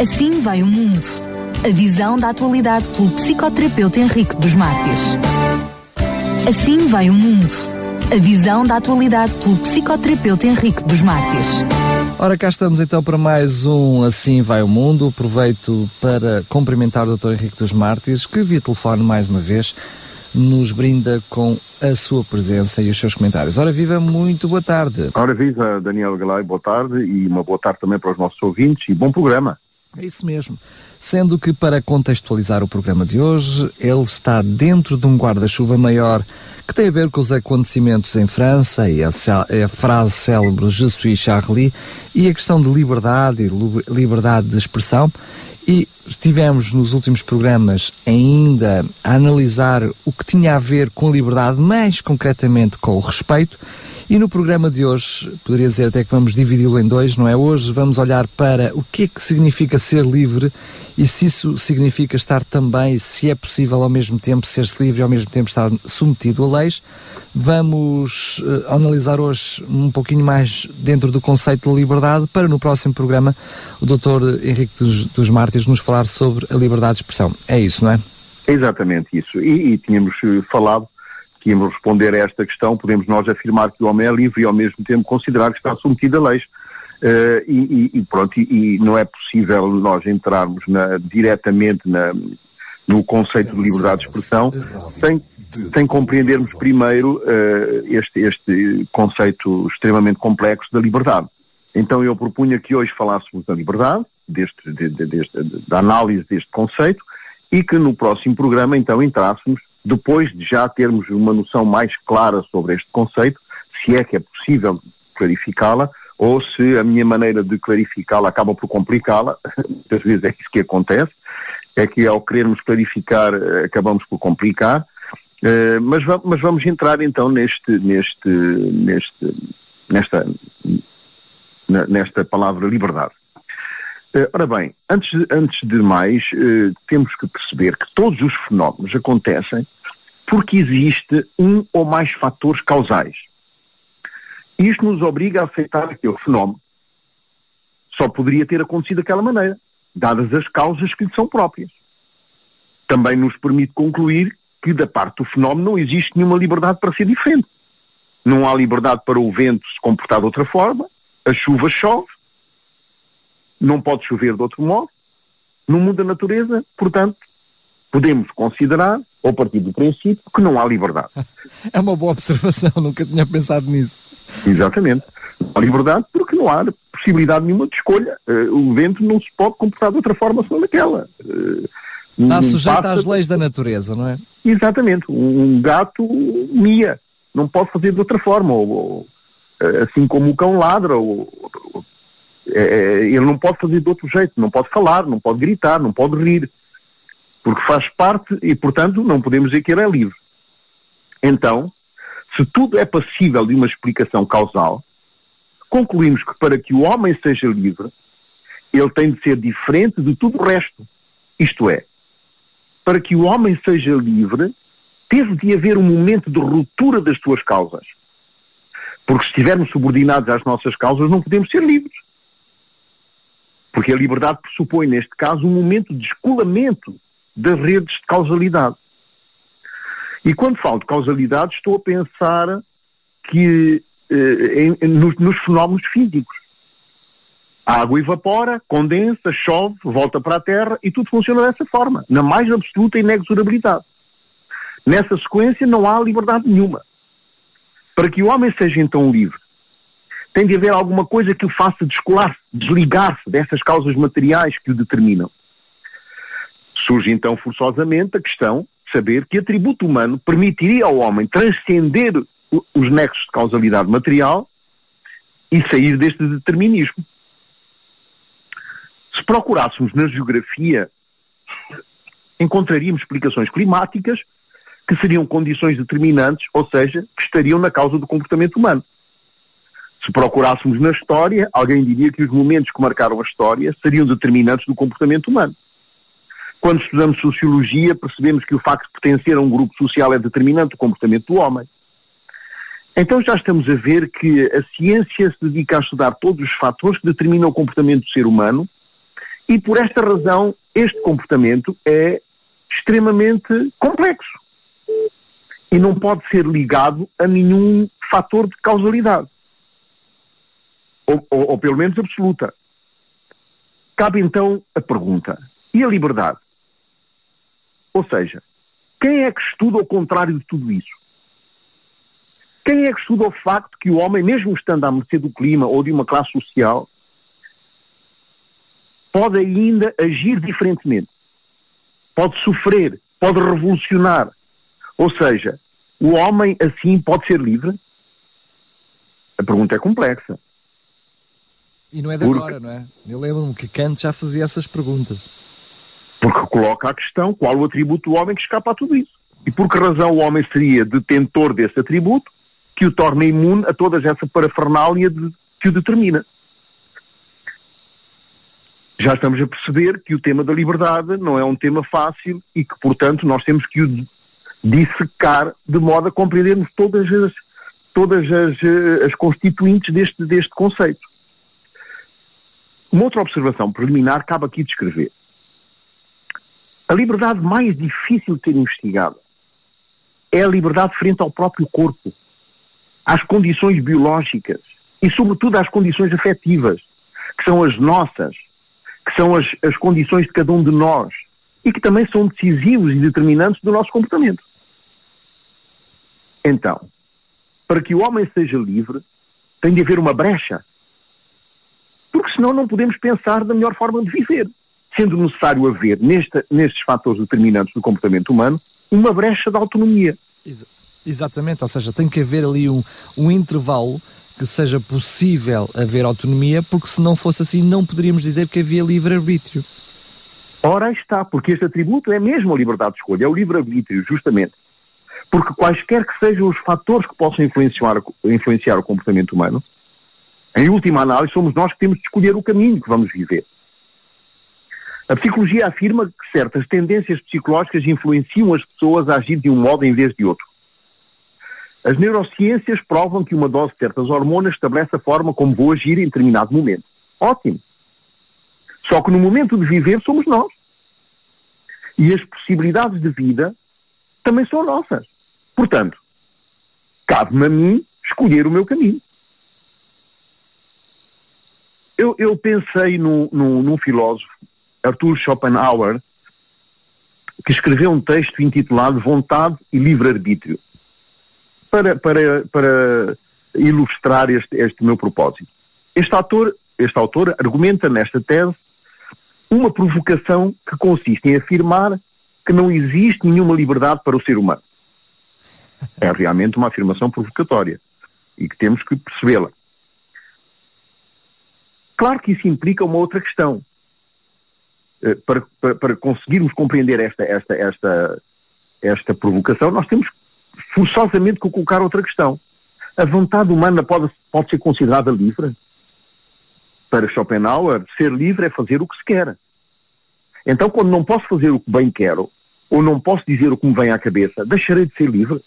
Assim vai o mundo. A visão da atualidade pelo psicoterapeuta Henrique dos Mártires. Assim vai o mundo. A visão da atualidade pelo psicoterapeuta Henrique dos Mártires. Ora, cá estamos então para mais um Assim Vai o Mundo. Aproveito para cumprimentar o Dr. Henrique dos Mártires, que via telefone mais uma vez nos brinda com a sua presença e os seus comentários. Ora, viva, muito boa tarde. Ora, viva, Daniel Galay, boa tarde e uma boa tarde também para os nossos ouvintes e bom programa. É isso mesmo. Sendo que, para contextualizar o programa de hoje, ele está dentro de um guarda-chuva maior que tem a ver com os acontecimentos em França e a, a frase célebre Je suis Charlie e a questão de liberdade e liberdade de expressão. E estivemos nos últimos programas ainda a analisar o que tinha a ver com liberdade, mais concretamente com o respeito. E no programa de hoje, poderia dizer até que vamos dividi-lo em dois, não é? Hoje vamos olhar para o que é que significa ser livre e se isso significa estar também, se é possível ao mesmo tempo ser-se livre e ao mesmo tempo estar submetido a leis. Vamos uh, analisar hoje um pouquinho mais dentro do conceito de liberdade para no próximo programa o Dr. Henrique dos, dos Mártires nos falar sobre a liberdade de expressão. É isso, não é? Exatamente isso. E, e tínhamos eh, falado que íamos responder a esta questão, podemos nós afirmar que o homem é livre e ao mesmo tempo considerar que está submetido a leis. Uh, e, e, pronto, e, e, não é possível nós entrarmos na, diretamente na, no conceito de liberdade de expressão sem, sem compreendermos primeiro uh, este, este conceito extremamente complexo da liberdade. Então eu propunha que hoje falássemos da liberdade, deste, de, de, deste, da análise deste conceito, e que no próximo programa então entrássemos, depois de já termos uma noção mais clara sobre este conceito, se é que é possível clarificá-la, ou se a minha maneira de clarificá-la acaba por complicá-la, muitas vezes é isso que acontece, é que ao querermos clarificar eh, acabamos por complicar, uh, mas, mas, vamos entrar então neste, neste, neste, nesta, nesta palavra liberdade. Uh, ora bem, antes, antes de mais, temos que perceber que todos os fenómenos acontecem porque existe um ou mais fatores causais. Isto nos obriga a aceitar que o fenómeno só poderia ter acontecido daquela maneira, dadas as causas que lhe são próprias. Também nos permite concluir que da parte do fenómeno não existe nenhuma liberdade para ser diferente. Não há liberdade para o vento se comportar de outra forma, a chuva chove, não pode chover de outro modo, no mundo da natureza, portanto, podemos considerar, ou partir do princípio, que não há liberdade. É uma boa observação, nunca tinha pensado nisso. Exatamente. Não há liberdade porque não há possibilidade nenhuma de escolha. Uh, o vento não se pode comportar de outra forma senão daquela. Uh, Está sujeito às leis da natureza, não é? Exatamente. Um gato mia. Não pode fazer de outra forma. Ou, ou eh, assim como o cão ladra. Ou, é, ele não pode fazer de outro jeito. Não pode falar, não pode gritar, não pode rir. Porque faz parte e, portanto, não podemos dizer que ele é livre. Então, se tudo é passível de uma explicação causal, concluímos que para que o homem seja livre, ele tem de ser diferente de tudo o resto. Isto é, para que o homem seja livre, teve de haver um momento de ruptura das suas causas. Porque se estivermos subordinados às nossas causas, não podemos ser livres. Porque a liberdade pressupõe, neste caso, um momento de descolamento das redes de causalidade. E quando falo de causalidade, estou a pensar que eh, em, nos, nos, fenómenos físicos. A água evapora, condensa, chove, volta para a Terra e tudo funciona dessa forma, na mais absoluta inexorabilidade. Nessa sequência não há liberdade nenhuma. Para que o homem seja então livre, tem de haver alguma coisa que o faça descolar-se, desligar-se dessas causas materiais que o determinam. Surge então forçosamente a questão saber que atributo humano permitiria ao homem transcender os nexos de causalidade material e sair deste determinismo. Se procurássemos na geografia, encontraríamos explicações climáticas que seriam condições determinantes, ou seja, que estariam na causa do comportamento humano. Se procurássemos na história, alguém diria que os momentos que marcaram a história seriam determinantes do comportamento humano. Quando estudamos sociologia, percebemos que o facto de pertencer a um grupo social é determinante do comportamento do homem. Então já estamos a ver que a ciência se dedica a estudar todos os fatores que determinam o comportamento do ser humano E por esta razão, este comportamento é extremamente complexo e não pode ser ligado a nenhum fator de causalidade. Ou, ou, ou, pelo menos absoluta. Cabe então a pergunta: e a liberdade? Ou seja, quem é que estuda o contrário de tudo isso? Quem é que estuda o facto que o homem, mesmo estando à mercê do clima ou de uma classe social, pode ainda agir diferentemente? Pode sofrer, pode revolucionar. Ou seja, o homem assim pode ser livre? A pergunta é complexa. E não é de Porque... agora, não é? Eu lembro-me que Kant já fazia essas perguntas. Coloca a questão qual o atributo do homem que escapa a tudo isso. E por que razão o homem seria detentor desse atributo que o torna imune a toda essa parafernália de, que o determina. Já estamos a perceber que o tema da liberdade não é um tema fácil e que, portanto, nós temos que o dissecar de modo a compreendermos todas as, todas as, eh, as constituintes deste, deste conceito. Uma outra observação preliminar cabe aqui descrever. A liberdade mais difícil de ser investigada é a liberdade frente ao próprio corpo às condições biológicas e, sobretudo, às condições afetivas, que são as nossas, que são as, as condições de cada um de nós e que também são decisivos e determinantes do nosso comportamento. Então, para que o homem seja livre, tem de haver uma brecha. Porque senão não podemos pensar da melhor forma de viver. Sendo necessário haver, neste, nestes fatores determinantes do comportamento humano, uma brecha de autonomia. Exato. Exatamente, ou seja, tem que haver ali um, um intervalo que seja possível haver autonomia, porque se não fosse assim não poderíamos dizer que havia livre-arbítrio. Ora está, porque este atributo é mesmo a liberdade de escolha, é o livre-arbítrio, justamente. Porque quaisquer que sejam os fatores que possam influenciar, influenciar o comportamento humano, em última análise somos nós que temos de escolher o caminho que vamos viver. A psicologia afirma que certas tendências psicológicas influenciam as pessoas a agir de um modo em vez de outro. As neurociências provam que uma dose de certas hormonas estabelece a forma como vou agir em determinado momento. Ótimo. Só que no momento de viver somos nós. E as possibilidades de vida também são nossas. Portanto, cabe-me a mim escolher o meu caminho. Eu, eu pensei num, num, num filósofo, Arthur Schopenhauer, que escreveu um texto intitulado Vontade e Livre-Arbítrio para, para, para ilustrar este, este meu propósito. Este este autor argumenta nesta tese uma provocação que consiste em afirmar que não existe nenhuma liberdade para o ser humano. É realmente uma afirmação provocatória e que temos que percebê-la. Claro que isso implica uma outra questão. Eh, para, para, para conseguirmos compreender esta, esta, esta, esta provocação, nós temos forçosamente que colocar outra questão. A vontade humana pode, pode ser considerada livre? Para Schopenhauer, ser livre é fazer o que se quer. Então, quando não posso fazer o que bem quero, ou não posso dizer o que me vem à cabeça, deixarei de ser livre?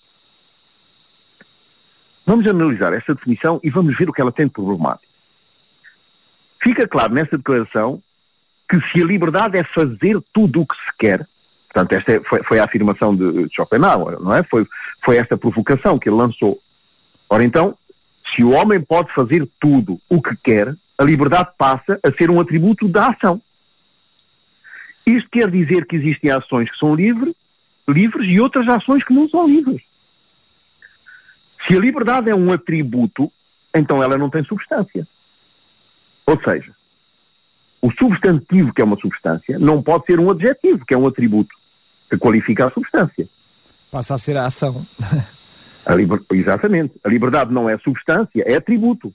Vamos analisar essa definição e vamos ver o que ela tem de problemático. Fica claro nessa declaração que se a liberdade é fazer tudo o que se quer, Portanto, esta é, foi, foi, a afirmação de Schopenhauer, não é? Foi, foi esta provocação que ele lançou. Ora então, se o homem pode fazer tudo o que quer, a liberdade passa a ser um atributo da ação. Isto quer dizer que existem ações que são livres, livres e outras ações que não são livres. Se a liberdade é um atributo, então ela não tem substância. Ou seja, o substantivo, que é uma substância, não pode ser um adjetivo, que é um atributo que qualifica a substância. Passa a ser a ação. A liber... Exatamente. A liberdade não é substância, é atributo.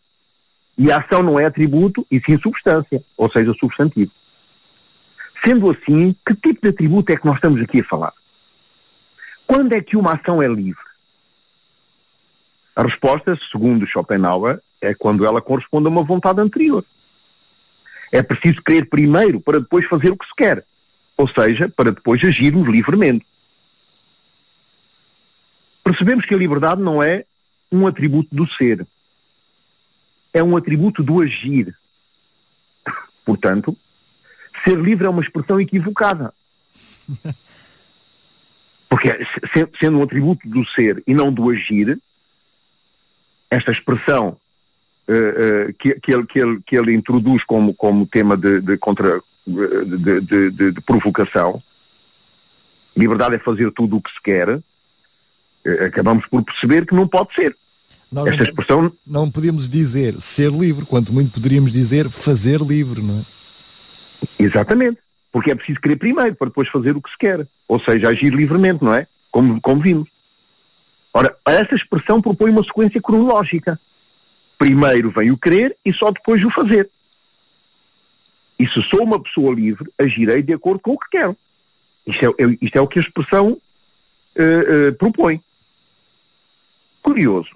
E a ação não é atributo, e sim substância, ou seja, substantivo. Sendo assim, que tipo de atributo é que nós estamos aqui a falar? Quando é que uma ação é livre? A resposta, segundo Schopenhauer, é quando ela corresponde a uma vontade anterior. É preciso querer primeiro para depois fazer o que se quer ou seja, para depois agirmos livremente. Percebemos que a liberdade não é um atributo do ser, é um atributo do agir. Portanto, ser livre é uma expressão equivocada. Porque sendo um atributo do ser e não do agir, esta expressão que, que, ele, que, ele, que ele introduz como, como tema de, de, contra, de, de, de, de provocação, liberdade é fazer tudo o que se quer, acabamos por perceber que não pode ser. Nós Esta não, expressão. Não podíamos dizer ser livre, quanto muito poderíamos dizer fazer livre, não é? Exatamente. Porque é preciso querer primeiro para depois fazer o que se quer. Ou seja, agir livremente, não é? Como, como vimos. Ora, essa expressão propõe uma sequência cronológica. Primeiro vem o querer e só depois o fazer. E se sou uma pessoa livre, agirei de acordo com o que quero. Isto é, isto é o que a expressão uh, uh, propõe. Curioso.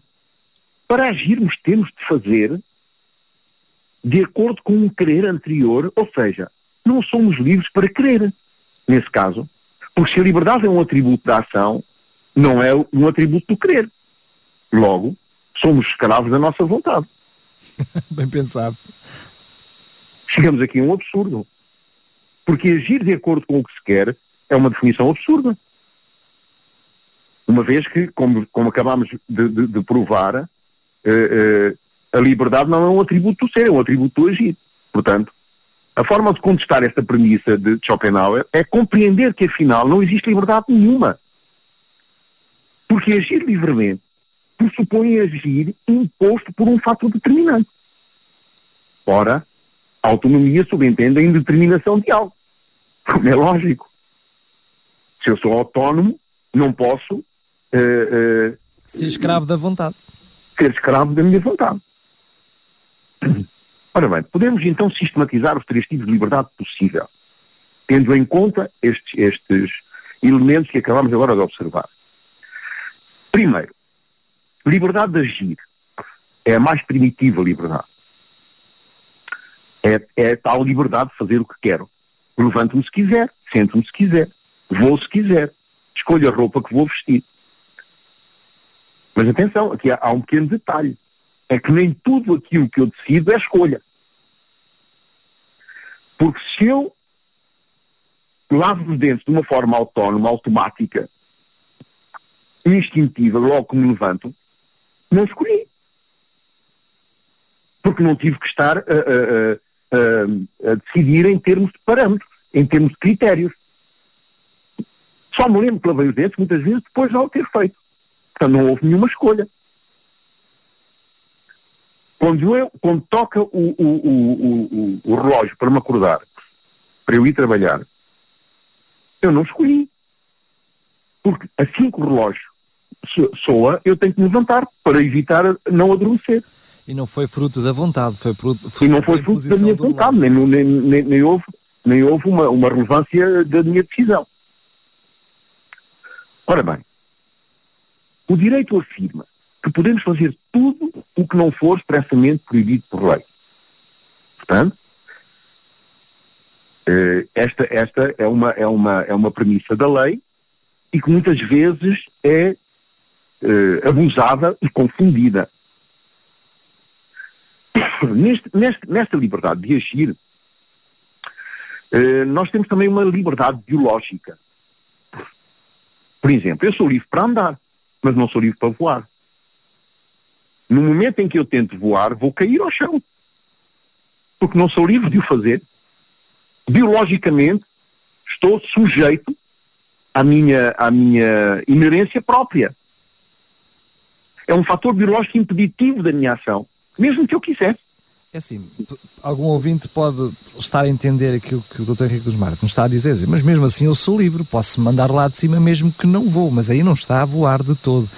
Para agirmos, temos de fazer de acordo com um querer anterior, ou seja, não somos livres para querer, nesse caso. Porque se a liberdade é um atributo da ação, não é um atributo do querer. Logo, somos escravos da nossa vontade. Bem pensado. Chegamos aqui a um absurdo. Porque agir de acordo com o que se quer é uma definição absurda. Uma vez que, como, como acabámos de, de, de provar, uh, uh, a liberdade não é um atributo do ser, é um atributo do agir. Portanto, a forma de contestar esta premissa de Schopenhauer é compreender que, afinal, não existe liberdade nenhuma. Porque agir livremente pressupõe agir imposto por um fator determinante. Ora, a autonomia subentende a indeterminação de algo. Como é lógico. Se eu sou autónomo, não posso uh, uh, ser escravo da vontade ser escravo da minha vontade. Ora bem, podemos então sistematizar os três tipos de liberdade possível, tendo em conta estes, estes elementos que acabamos agora de observar. Primeiro, liberdade de agir é a mais primitiva liberdade. É, é tal liberdade de fazer o que quero. Levanto-me se quiser, sento-me se quiser, vou se quiser, escolho a roupa que vou vestir. Mas atenção, aqui há, há um pequeno detalhe. É que nem tudo aquilo que eu decido é escolha. Porque se eu lavo os dentes de uma forma autónoma, automática, instintiva, logo que me levanto, não escolhi. Porque não tive que estar a, a, a, a, decidir em termos de parâmetros, em termos de critérios. Só me lembro que lavei os dentes muitas vezes depois de não ter feito. Portanto, não houve nenhuma escolha. Quando, eu, quando toca o, o, o, o, relógio para me acordar, para eu ir trabalhar, eu não escolhi. Porque assim que o relógio soa, eu tenho que me levantar para evitar não adormecer. E não foi fruto da vontade, foi fruto, fruto e não foi fruto da minha vontade, nem, nem, nem, nem, houve, nem houve uma, uma relevância da minha decisão. Ora bem, o direito afirma que podemos fazer tudo o que não for expressamente proibido por lei. Portanto, eh, esta, esta é, uma, é, uma, é uma premissa da lei e que muitas vezes é eh, abusada e confundida. Neste, neste, nesta liberdade de agir, eh, nós temos também uma liberdade biológica. Por exemplo, eu sou livre para andar mas não sou livre para voar. No momento em que eu tento voar, vou cair ao chão. Porque não sou livre de o fazer. Biologicamente, estou sujeito à minha, à minha inerência própria. É um fator biológico impeditivo da minha ação, mesmo que eu quisesse. É assim, algum ouvinte pode estar a entender aquilo que o Dr. Henrique dos Marcos nos está a dizer, mas mesmo assim eu sou livre, posso mandar lá de cima mesmo que não vou, mas aí não está a voar de todo.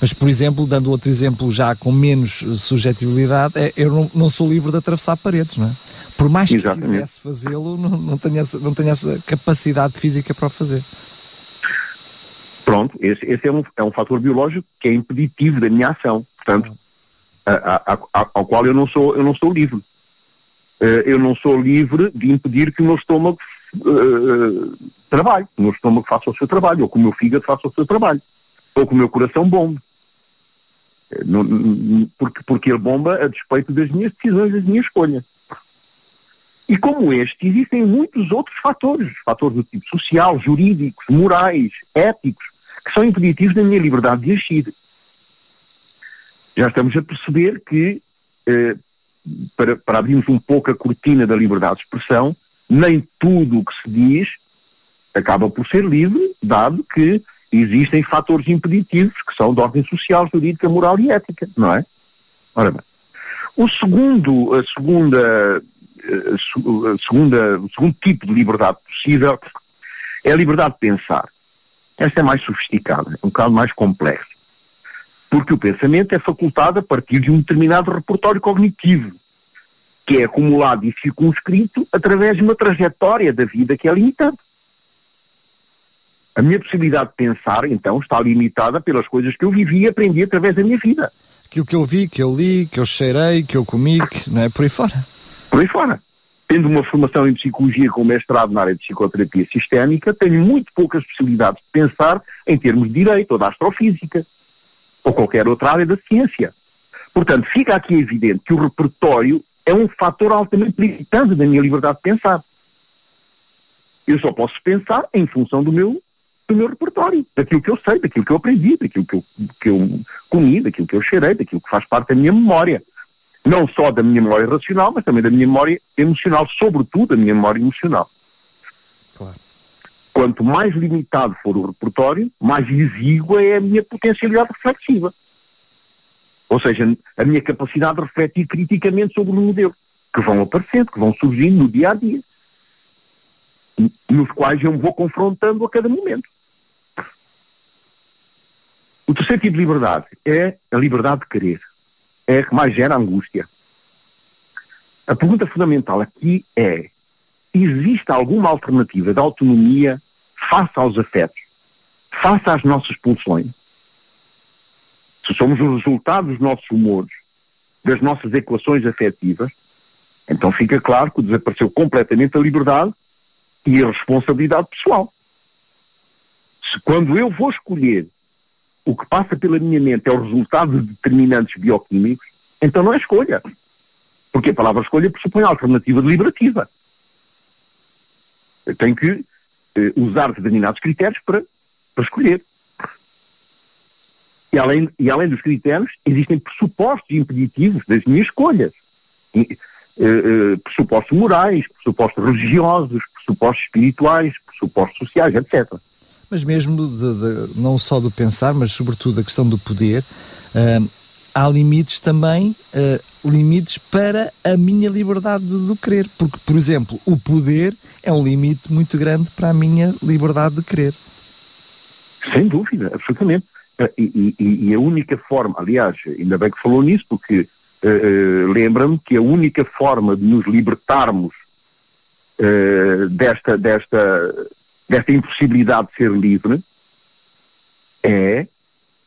Mas, por exemplo, dando outro exemplo já com menos subjetibilidade, é, eu não, não, sou livre de atravessar paredes, não é? Por mais que Exatamente. quisesse fazê-lo, não, não, tenho essa, não tenho essa capacidade física para o fazer. Pronto, esse, esse é, um, é um fator biológico que é impeditivo da minha ação. Portanto, a, a, ao qual eu não sou, eu não sou livre. Uh, eu não sou livre de impedir que o meu estômago uh, trabalhe, que o meu estômago faça o seu trabalho, ou que o meu fígado faça o seu trabalho, ou que o meu coração bombe. porque, porque ele bomba a despeito das minhas decisões, das minhas escolhas. E como este, existem muitos outros fatores, fatores do tipo social, jurídicos, morais, éticos, que são impeditivos da minha liberdade de agir. Já estamos a perceber que, eh, para, para abrirmos um pouco a cortina da liberdade de expressão, nem tudo o que se diz acaba por ser livre, dado que existem fatores impeditivos que são de ordem social, jurídica, moral e ética, não é? Ora bem. O segundo, a segunda, a segunda, o segundo tipo de liberdade possível é a liberdade de pensar. Esta é mais sofisticada, é um bocado mais complexa. Porque o pensamento é facultado a partir de um determinado repertório cognitivo, que é acumulado e circunscrito através de uma trajetória da vida que é limitante. A minha possibilidade de pensar, então, está limitada pelas coisas que eu vivi e aprendi através da minha vida. Aquilo que eu vi, que eu li, que eu cheirei, que eu comi, que, não é? Por aí fora. Por aí fora. Tendo uma formação em psicologia com mestrado na área de psicoterapia sistémica, tenho muito poucas possibilidades de pensar em termos de direito ou da astrofísica ou qualquer outra área da ciência. Portanto, fica aqui evidente que o repertório é um fator altamente limitante da minha liberdade de pensar. Eu só posso pensar em função do meu do meu repertório, daquilo que eu sei, daquilo que eu aprendi, daquilo que eu, que eu comi, daquilo que eu cheirei, daquilo que faz parte da minha memória. Não só da minha memória racional, mas também da minha memória emocional, sobretudo da minha memória emocional. Claro. Quanto mais limitado for o repertório, mais exígua é a minha potencialidade reflexiva. Ou seja, a minha capacidade de refletir criticamente sobre os modelos que vão aparecendo, que vão surgindo no dia a dia, nos quais eu me vou confrontando a cada momento. O terceiro tipo de liberdade é a liberdade de querer. É que mais gera angústia. A pergunta fundamental aqui é: existe alguma alternativa de autonomia face aos afetos, face às nossas pulsões? Se somos o resultado dos nossos humores, das nossas equações afetivas, então fica claro que desapareceu completamente a liberdade e a responsabilidade pessoal. Se quando eu vou escolher o que passa pela minha mente é o resultado de determinantes bioquímicos, então não é escolha. Porque a palavra escolha pressupõe a alternativa deliberativa. Eu tenho que eh, usar determinados critérios para, para escolher. E além, e além dos critérios, existem pressupostos impeditivos das minhas escolhas. E, eh, eh, pressupostos morais, pressupostos religiosos, pressupostos espirituais, pressupostos sociais, etc mas mesmo de, de, não só do pensar, mas sobretudo a questão do poder, uh, há limites também, uh, limites para a minha liberdade de, de. Porque, por exemplo, o poder é um limite muito grande para a minha liberdade de querer. Sem dúvida, absolutamente. Uh, e, e, e, a única forma, aliás, ainda bem que falou nisso, porque uh, lembra-me que a única forma de nos libertarmos desta, desta desta impossibilidade de ser livre é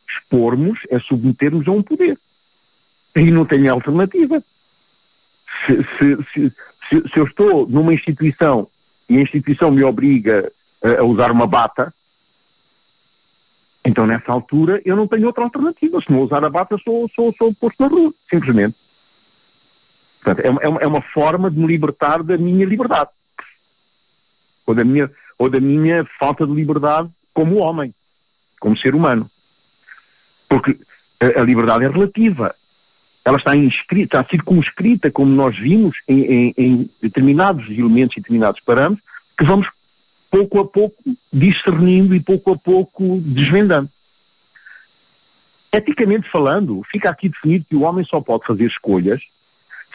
expormos, é submetermos a um poder. E não tenho alternativa. Se, se, se, se, eu estou numa instituição e a instituição me obriga a, a usar uma bata, então nessa altura eu não tenho outra alternativa. Se não usar a bata, sou, sou, sou posto na rua, simplesmente. Portanto, é, é, é uma forma de me libertar da minha liberdade. Ou da minha, ou da minha falta de liberdade como homem, como ser humano. Porque a, a liberdade é relativa. Ela está inscrita, está circunscrita, como nós vimos, em, em, em determinados elementos e determinados parâmetros, que vamos pouco a pouco discernindo e pouco a pouco desvendando. Eticamente falando, fica aqui definido que o homem só pode fazer escolhas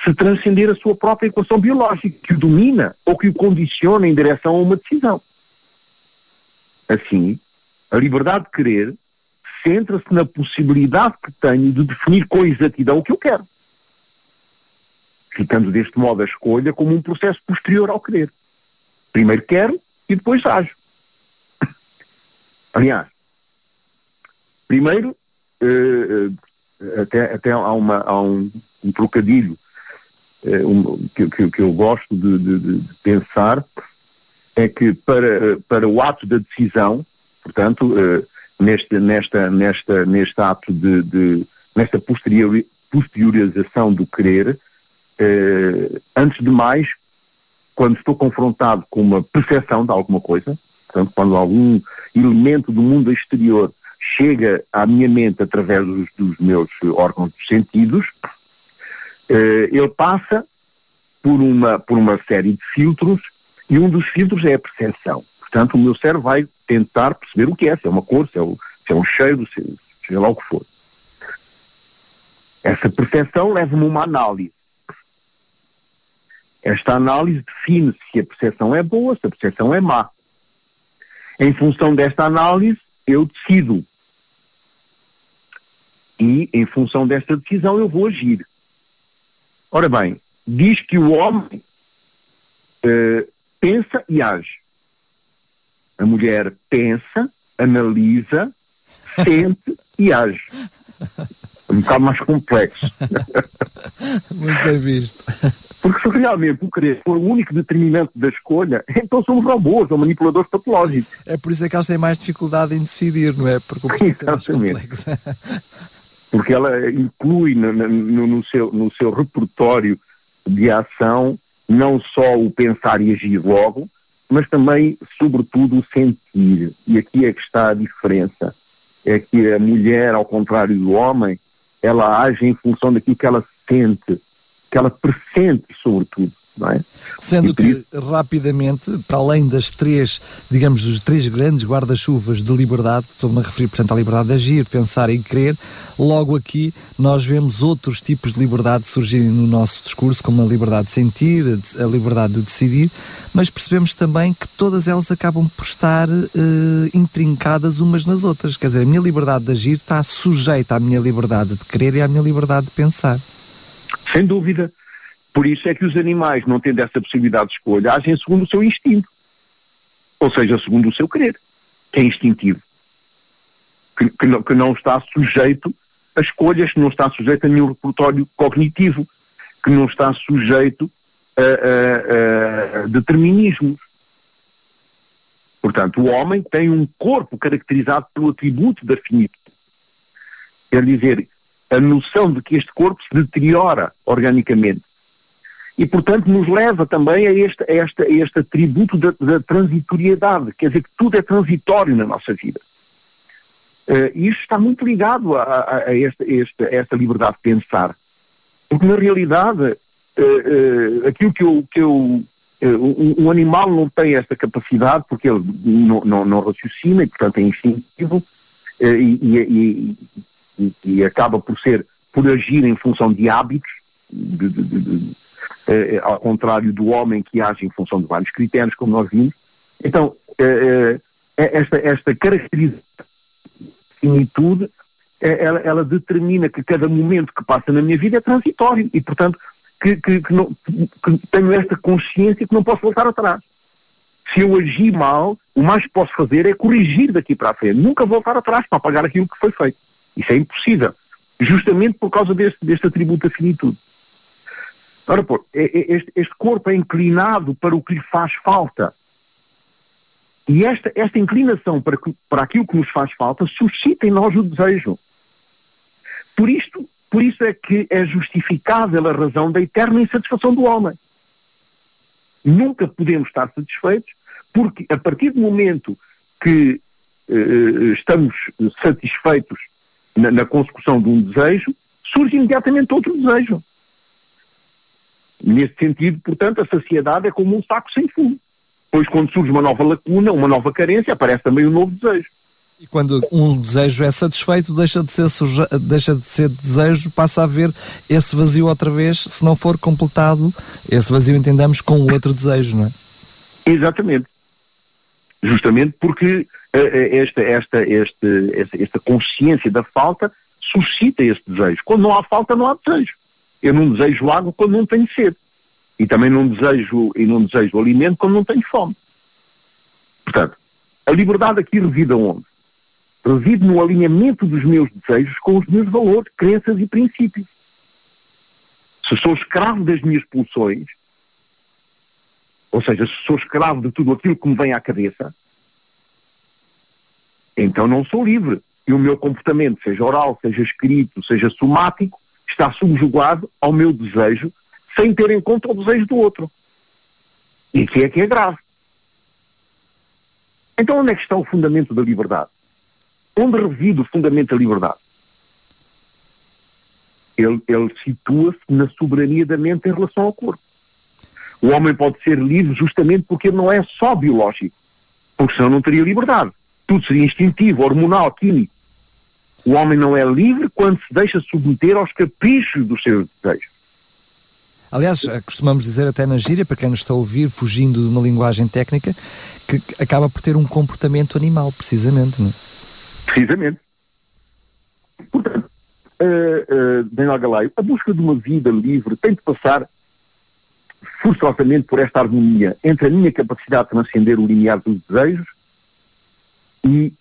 se transcender a sua própria equação biológica, que o domina ou que o condiciona em direção a uma decisão. Assim, a liberdade de querer centra-se na possibilidade que tenho de definir com exatidão o que eu quero. Ficando deste modo a escolha como um processo posterior ao querer. Primeiro quero e depois ajo. Aliás, primeiro, uh, até, até há, uma, há um, um trocadilho que, que, que, eu gosto de, de, de pensar, é que para, para o ato da decisão, portanto, uh, neste, nesta, nesta, neste ato de, de nesta posteriori, posteriorização do querer, uh, antes de mais, quando estou confrontado com uma percepção de alguma coisa, portanto, quando algum elemento do mundo exterior chega à minha mente através dos, dos meus órgãos dos sentidos, eh, ele passa por uma, por uma série de filtros e um dos filtros é a percepção. Portanto, o meu cérebro vai tentar perceber o que é, se é uma cor, se é, o, se é um cheiro, se, seja lá o que for. Essa percepção leva-me a uma análise. Esta análise define se a percepção é boa, se a percepção é má. Em função desta análise, eu decido. E, em função desta decisão, eu vou agir. Ora bem, diz que o homem uh, pensa e age. A mulher pensa, analisa, sente e age. É um bocado mais complexo. Muito bem visto. Porque se realmente o querer for o único determinante da escolha, então somos robôs ou manipuladores patológicos. É por isso é que elas têm mais dificuldade em decidir, não é? Porque o processo é mais complexo. Porque ela inclui no, no, no, seu, no seu repertório de ação não só o pensar e agir logo, mas também, sobretudo, o sentir. E aqui é que está a diferença. É que a mulher, ao contrário do homem, ela age em função daquilo que ela sente, que ela pressente, sobretudo. É? Sendo que, rapidamente, para além das três, digamos, dos três grandes guarda-chuvas de liberdade, estou-me a referir, portanto, à liberdade de agir, pensar e crer, logo aqui nós vemos outros tipos de liberdade surgirem no nosso discurso, como a liberdade de sentir, a liberdade de decidir, mas percebemos também que todas elas acabam por estar uh, intrincadas umas nas outras. Quer dizer, a minha liberdade de agir está sujeita à minha liberdade de querer e à minha liberdade de pensar. Sem dúvida. Por isso é que os animais, não tendo essa possibilidade de escolha, agem segundo o seu instinto. Ou seja, segundo o seu querer, que é instintivo. Que, que, não, que não está sujeito a escolhas, que não está sujeito a nenhum repertório cognitivo, que não está sujeito a, a, a determinismos. Portanto, o homem tem um corpo caracterizado pelo atributo da finitude. Quer dizer, a noção de que este corpo se deteriora organicamente e, portanto, nos leva também a este, a este, a este atributo da, da, transitoriedade, quer dizer que tudo é transitório na nossa vida. Uh, e isto está muito ligado a, a, a, esta, esta, liberdade de pensar. Porque, na realidade, uh, uh, aquilo que eu. Que eu um, animal não tem esta capacidade porque ele não, não, não raciocina e, portanto, é instintivo e, e, e, e, acaba por ser, por agir em função de hábitos, de, de, de, eh, eh, ao contrário do homem que age em função de vários critérios, como nós vimos. Então, eh, esta, esta característica de finitude, ela, ela, determina que cada momento que passa na minha vida é transitório e, portanto, que, que, que, não, que tenho esta consciência que não posso voltar atrás. Se eu agir mal, o mais que posso fazer é corrigir daqui para a frente, nunca voltar atrás para apagar aquilo que foi feito. Isso é impossível, justamente por causa deste, deste atributo da finitude. Ora, pô, este, este, corpo é inclinado para o que lhe faz falta. E esta, esta inclinação para, para aquilo que nos faz falta suscita em nós o desejo. Por isto, por isso é que é justificável a razão da eterna insatisfação do homem. Nunca podemos estar satisfeitos, porque a partir do momento que uh, estamos satisfeitos na, na consecução de um desejo, surge imediatamente outro desejo. Nesse sentido, portanto, a saciedade é como um saco sem fundo. Pois quando surge uma nova lacuna, uma nova carência, aparece também um novo desejo. E quando um desejo é satisfeito, deixa de ser, deixa de ser desejo, passa a haver esse vazio outra vez, se não for completado, esse vazio entendamos com outro desejo, não é? Exatamente. Justamente porque uh, esta, esta, esta, esta, esta consciência da falta suscita esse desejo. Quando não há falta, não há desejo. Eu não desejo água quando não tenho sede. E também não desejo, e não desejo alimento quando não tenho fome. Portanto, a liberdade aqui reside onde? Reside no alinhamento dos meus desejos com os meus valores, crenças e princípios. Se sou escravo das minhas pulsões, ou seja, se sou escravo de tudo aquilo que me vem à cabeça, então não sou livre. E o meu comportamento, seja oral, seja escrito, seja somático, está subjugado ao meu desejo, sem ter em conta o desejo do outro. E que é que é grave. Então onde é que está o fundamento da liberdade? Onde reside o fundamento da liberdade? Ele, ele situa-se na soberania da mente em relação ao corpo. O homem pode ser livre justamente porque ele não é só biológico, porque senão não teria liberdade. Tudo seria instintivo, hormonal, químico. O homem não é livre quando se deixa submeter aos caprichos dos seus desejos. Aliás, eh, costumamos dizer até na gíria, para quem nos está a ouvir, fugindo de uma linguagem técnica, que acaba por ter um comportamento animal, precisamente, não é? Precisamente. Portanto, uh, uh, Daniel Galaio, a busca de uma vida livre tem de passar forçosamente por esta harmonia entre a minha capacidade de transcender o limiar dos desejos e,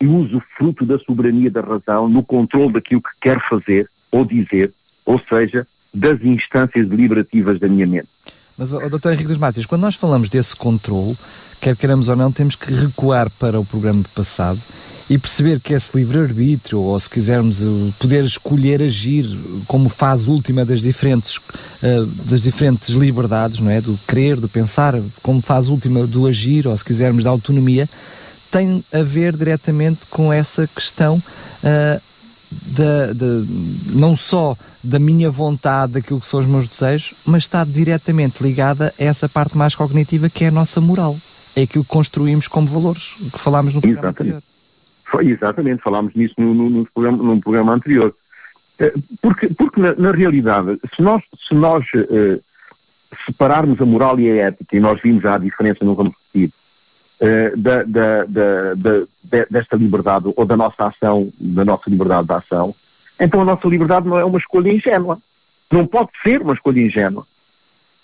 e uso fruto da soberania da razão no controle daquilo que quero fazer ou dizer, ou seja, das instâncias deliberativas da minha mente. Mas, oh, Dr. Henrique dos Matos, quando nós falamos desse controle, quer queiramos ou não, temos que recuar para o programa passado e perceber que esse livre-arbítrio, ou se quisermos poder escolher agir como fase última das diferentes, uh, das diferentes liberdades, não é? Do querer, do pensar, como fase última do agir, ou se quisermos da autonomia, tem a ver diretamente com essa questão uh, da, não só da minha vontade, daquilo que são os meus desejos, mas está diretamente ligada a essa parte mais cognitiva que é a nossa moral. É aquilo que construímos como valores, que falámos no programa exatamente. anterior. Exatamente, falámos nisso no, no, no, programa, no programa anterior. Eh, porque, porque na, na realidade, se nós, se nós uh, separarmos a moral e a ética, e nós vimos já a diferença, não vamos repetir, uh, da, da, da, da, desta liberdade, ou da nossa ação, da nossa liberdade de ação, então a nossa liberdade não é uma escolha ingênua. Não pode ser uma escolha ingênua.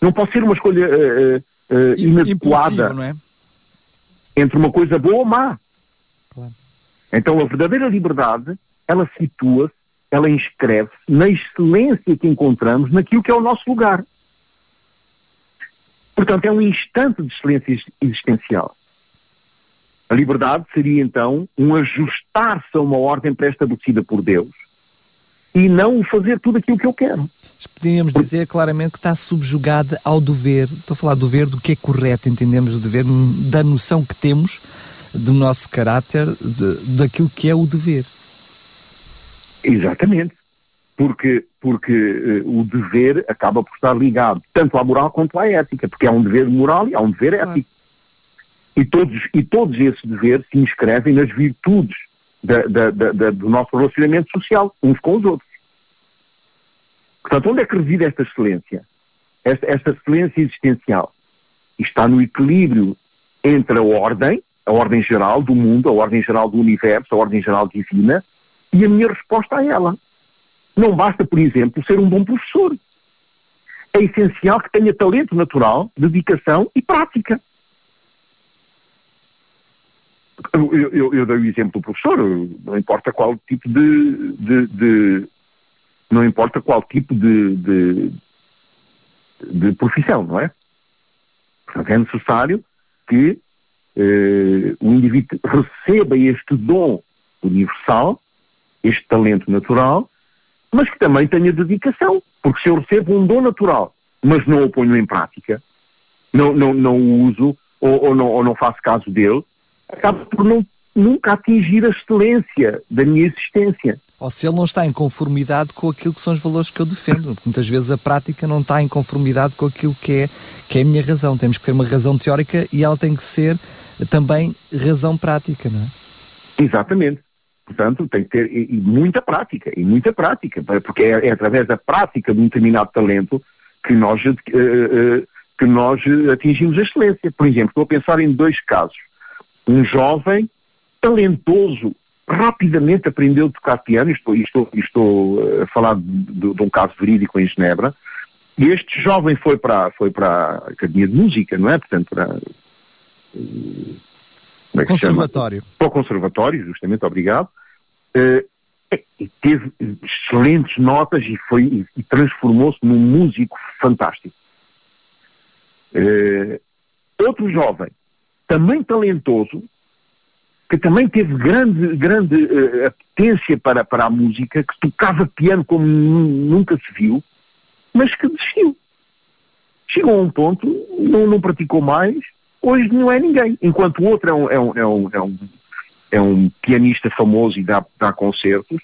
Não pode ser uma escolha uh, uh, inadequada é? entre uma coisa boa ou má. Claro. Então a verdadeira liberdade, ela situa-se, ela inscreve-se na excelência que encontramos naquilo que é o nosso lugar. Portanto, é um instante de excelência existencial. A liberdade seria então um ajustar-se a uma ordem pré-estabelecida por Deus e não fazer tudo aquilo que eu quero. Podíamos dizer claramente que está subjugada ao dever. Estou a falar do dever do que é correto, entendemos o dever, da noção que temos do nosso caráter, de, daquilo que é o dever. Exatamente. Porque, porque uh, o dever acaba por estar ligado tanto à moral quanto à ética, porque há um dever moral e há um dever claro. ético. E todos, e todos esses deveres se inscrevem nas virtudes da, da, da, do nosso relacionamento social, uns com os outros. Portanto, onde é que reside esta excelência? Esta, esta excelência existencial está no equilíbrio entre a ordem, a ordem geral do mundo, a ordem geral do universo, a ordem geral divina, e a minha resposta a ela. Não basta, por exemplo, ser um bom professor. É essencial que tenha talento natural, dedicação e prática. Eu, eu, dei o exemplo do professor, não importa qual tipo de, de, de não importa qual tipo de, de, de profissão, não é? Portanto, é necessário que eh, o indivíduo receba este dom universal, este talento natural, mas que também tenha dedicação. Porque se eu recebo um dom natural, mas não o ponho em prática, não, não, não o uso ou, ou, não, ou não faço caso dele, acaba por não, nunca atingir a excelência da minha existência. Ou se ele não está em conformidade com aquilo que são os valores que eu defendo. Muitas vezes a prática não está em conformidade com aquilo que é, que é a minha razão. Temos que ter uma razão teórica e ela tem que ser também razão prática, não é? Exatamente. Portanto, tem que ter e, e muita prática, e muita prática, porque é, é, através da prática de um determinado talento que nós, uh, uh, que nós atingimos a excelência. Por exemplo, estou a pensar em dois casos um jovem talentoso, rapidamente aprendeu a tocar piano, estou, estou, estou eh, a falar de, de, um caso verídico em Genebra, e este jovem foi para, foi para a Academia de Música, não é? Portanto, para... É conservatório. Para o conservatório, justamente, obrigado. Uh, e teve excelentes notas e, foi, e, e transformou-se num músico fantástico. Uh, outro jovem também talentoso, que também teve grande, grande uh, apetência para, para a música, que tocava piano como nunca se viu, mas que desistiu. chegou a um ponto, não, não praticou mais, hoje não é ninguém. Enquanto o outro é um, é um, é um, é um, é um pianista famoso e dá, dá concertos,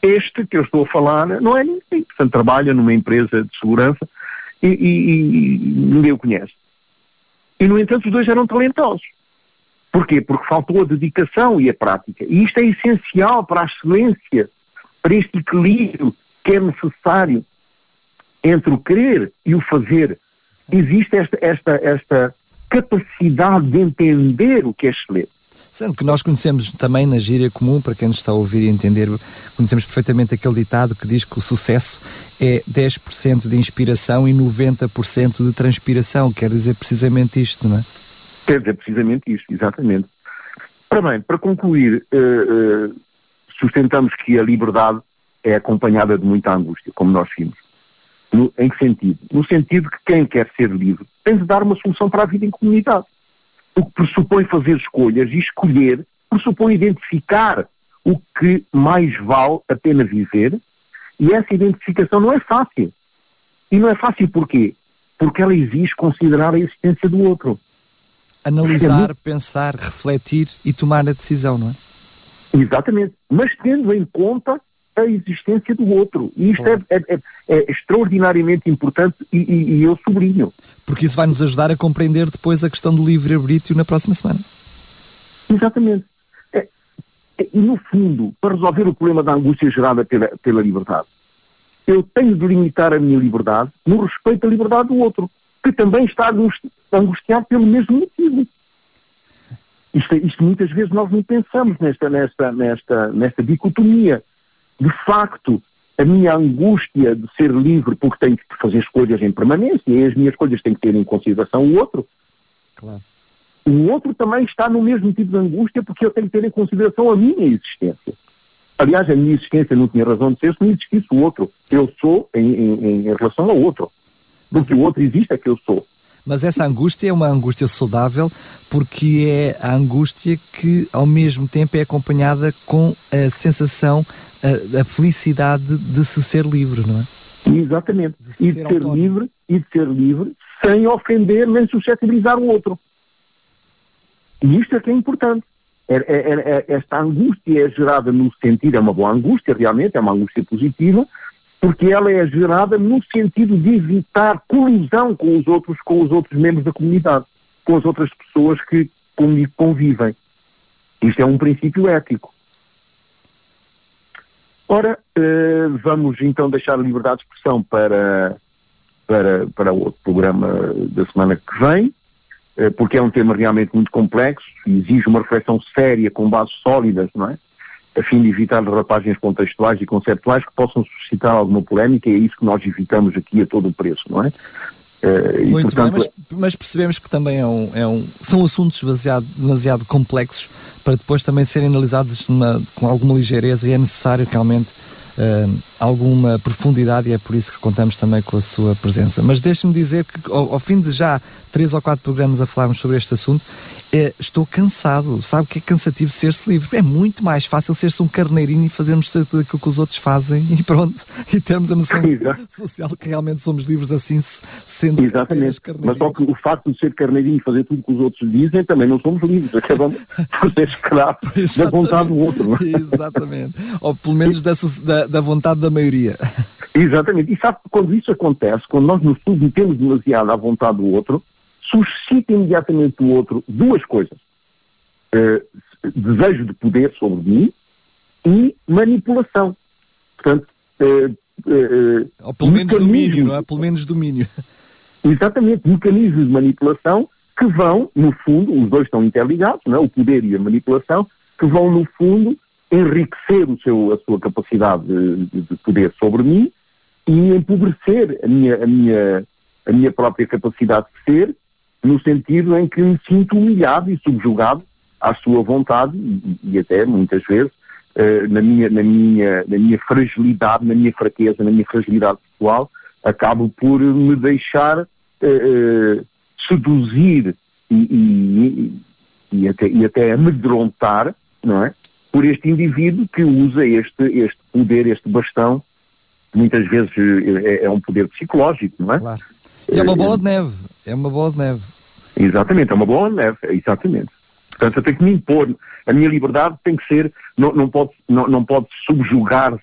este que eu estou a falar não é ninguém. Portanto, trabalha numa empresa de segurança e, e, e ninguém o conhece. E, no entanto, os dois eram talentosos. Porquê? Porque faltou a dedicação e a prática. E isto é essencial para a excelência, para este equilíbrio que é necessário entre o querer e o fazer. Existe esta, esta, esta capacidade de entender o que é excelente. Sendo que nós conhecemos também na gíria comum, para quem nos está a ouvir e entender, conhecemos perfeitamente aquele ditado que diz que o sucesso é 10% de inspiração e 90% de transpiração. Quer dizer precisamente isto, não é? Quer dizer precisamente isto, exatamente. Ora bem, para concluir, uh, uh, sustentamos que a liberdade é acompanhada de muita angústia, como nós vimos. No, em que sentido? No sentido que quem quer ser livre tem de dar uma solução para a vida em comunidade o que pressupõe fazer escolhas e escolher pressupõe identificar o que mais vale a pena viver e essa identificação não é fácil. E não é fácil porquê? Porque ela exige considerar a existência do outro. Analisar, é pensar, refletir e tomar a decisão, não é? Exatamente. Mas tendo em conta a existência do outro. E isto claro. é, é, é, extraordinariamente importante e, e, e, eu sublinho. Porque isso vai nos ajudar a compreender depois a questão do livre-arbítrio na próxima semana. Exatamente. É, é, e no fundo, para resolver o problema da angústia gerada pela, pela liberdade, eu tenho de limitar a minha liberdade no respeito à liberdade do outro, que também está angustiado pelo mesmo motivo. Isto, isto, muitas vezes nós não pensamos nesta, nesta, nesta, nesta dicotomia de facto, a minha angústia de ser livre porque tenho que fazer escolhas em permanência e as minhas escolhas têm que ter em consideração o outro. Claro. O outro também está no mesmo tipo de angústia porque eu tenho que ter em consideração a minha existência. Aliás, a minha existência não tinha razão de ser se não existisse o outro. Eu sou em, em, em relação ao outro. Porque o outro existe é que eu sou. Mas essa angústia é uma angústia saudável porque é a angústia que ao mesmo tempo é acompanhada com a sensação, a, a felicidade de se ser livre, não é? Exatamente. De e de ser livre, e de ser livre sem ofender nem suscetibilizar o outro. E isto é que é importante. É, é, é, é esta angústia é gerada no sentido, é uma boa angústia realmente, é uma angústia positiva, porque ela é gerada no sentido de evitar colisão com os outros, com os outros membros da comunidade, com as outras pessoas que convivem. Isto é um princípio ético. Ora, eh, vamos então deixar a liberdade de expressão para, para, para outro programa da semana que vem, eh, porque é um tema realmente muito complexo e exige uma reflexão séria, com bases sólidas, não é? A fim de evitar derrapagens contextuais e conceptuais que possam suscitar alguma polémica, e é isso que nós evitamos aqui a todo o preço, não é? Uh, Muito portanto, bem, mas, mas, percebemos que também é um, é um, são assuntos demasiado, demasiado complexos para depois também serem analisados numa, com alguma ligeireza e é necessário realmente uh, alguma profundidade e é por isso que contamos também com a sua presença. Mas deixe-me dizer que ao, ao, fim de já três ou quatro programas a falarmos sobre este assunto, é, estou cansado. Sabe que é cansativo ser-se livre? É muito mais fácil ser-se um carneirinho e fazermos tudo aquilo que os outros fazem e pronto. E termos a noção Exato. social que realmente somos livres assim, sendo Exatamente. Mas só que o facto de ser carneirinho e fazer tudo que os outros dizem, também não somos livres. Acabamos por ser escravos da vontade do outro. É? Exatamente. Ou pelo menos da, da, da vontade da maioria. Exatamente. E sabe que quando isso acontece, quando nós nos submetemos demasiado à vontade do outro, suscita imediatamente do outro duas coisas. Uh, desejo de poder sobre mim e manipulação. Portanto, uh, uh, Ou pelo menos domínio, não é? Pelo menos domínio. Exatamente, mecanismos de manipulação que vão, no fundo, os dois estão interligados, não é? o poder e a manipulação, que vão, no fundo, enriquecer o seu, a sua capacidade de, de poder sobre mim e empobrecer a minha, a, minha, a minha própria capacidade de ser no sentido em que me sinto humilhado e subjugado à sua vontade e, e até muitas vezes uh, na, minha, na, minha, na minha fragilidade, na minha fraqueza, na minha fragilidade pessoal, acabo por me deixar uh, seduzir e, e, e, até, e até amedrontar, não é? Por este indivíduo que usa este, este poder, este bastão, muitas vezes é, é um poder psicológico, não é? Claro E é uma bola de neve. É uma bola de neve. Exatamente, é uma bola de neve, exatamente. Portanto, eu tenho que me impor. A minha liberdade tem que ser, não, não pode, não, não pode subjugar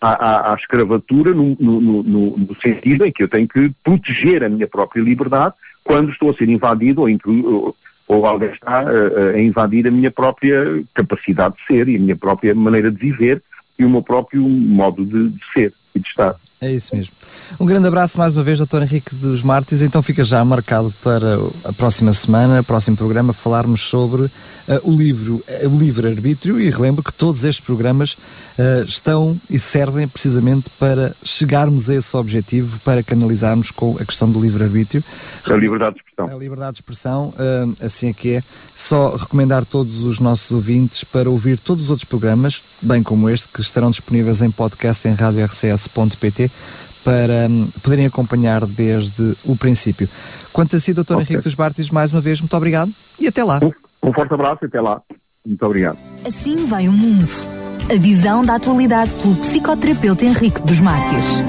à, à, à escravatura no, no, no, no, sentido em que eu tenho que proteger a minha própria liberdade quando estou a ser invadido ou, ou, ou alguém está a, a, invadir a minha própria capacidade de ser e a minha própria maneira de viver e o meu próprio modo de, de ser e de estar. É isso mesmo. Um grande abraço mais uma vez, Dr. Henrique dos Martins. Então fica já marcado para a próxima semana, próximo programa, falarmos sobre uh, o livro, uh, o livre-arbítrio e relembro que todos estes programas uh, estão e servem precisamente para chegarmos a esse objetivo, para canalizarmos com a questão do livre-arbítrio. A liberdade de expressão. A liberdade de expressão, assim é que é. Só recomendar todos os nossos ouvintes para ouvir todos os outros programas, bem como este, que estarão disponíveis em podcast em radiorcs.pt para um, poderem acompanhar desde o princípio. Quanto a si, Dr. Okay. Henrique dos Bartis, mais uma vez, muito obrigado e até lá. Um, um forte abraço e até lá. Muito obrigado. Assim vai o mundo. A visão da atualidade pelo psicoterapeuta Henrique dos Mártires.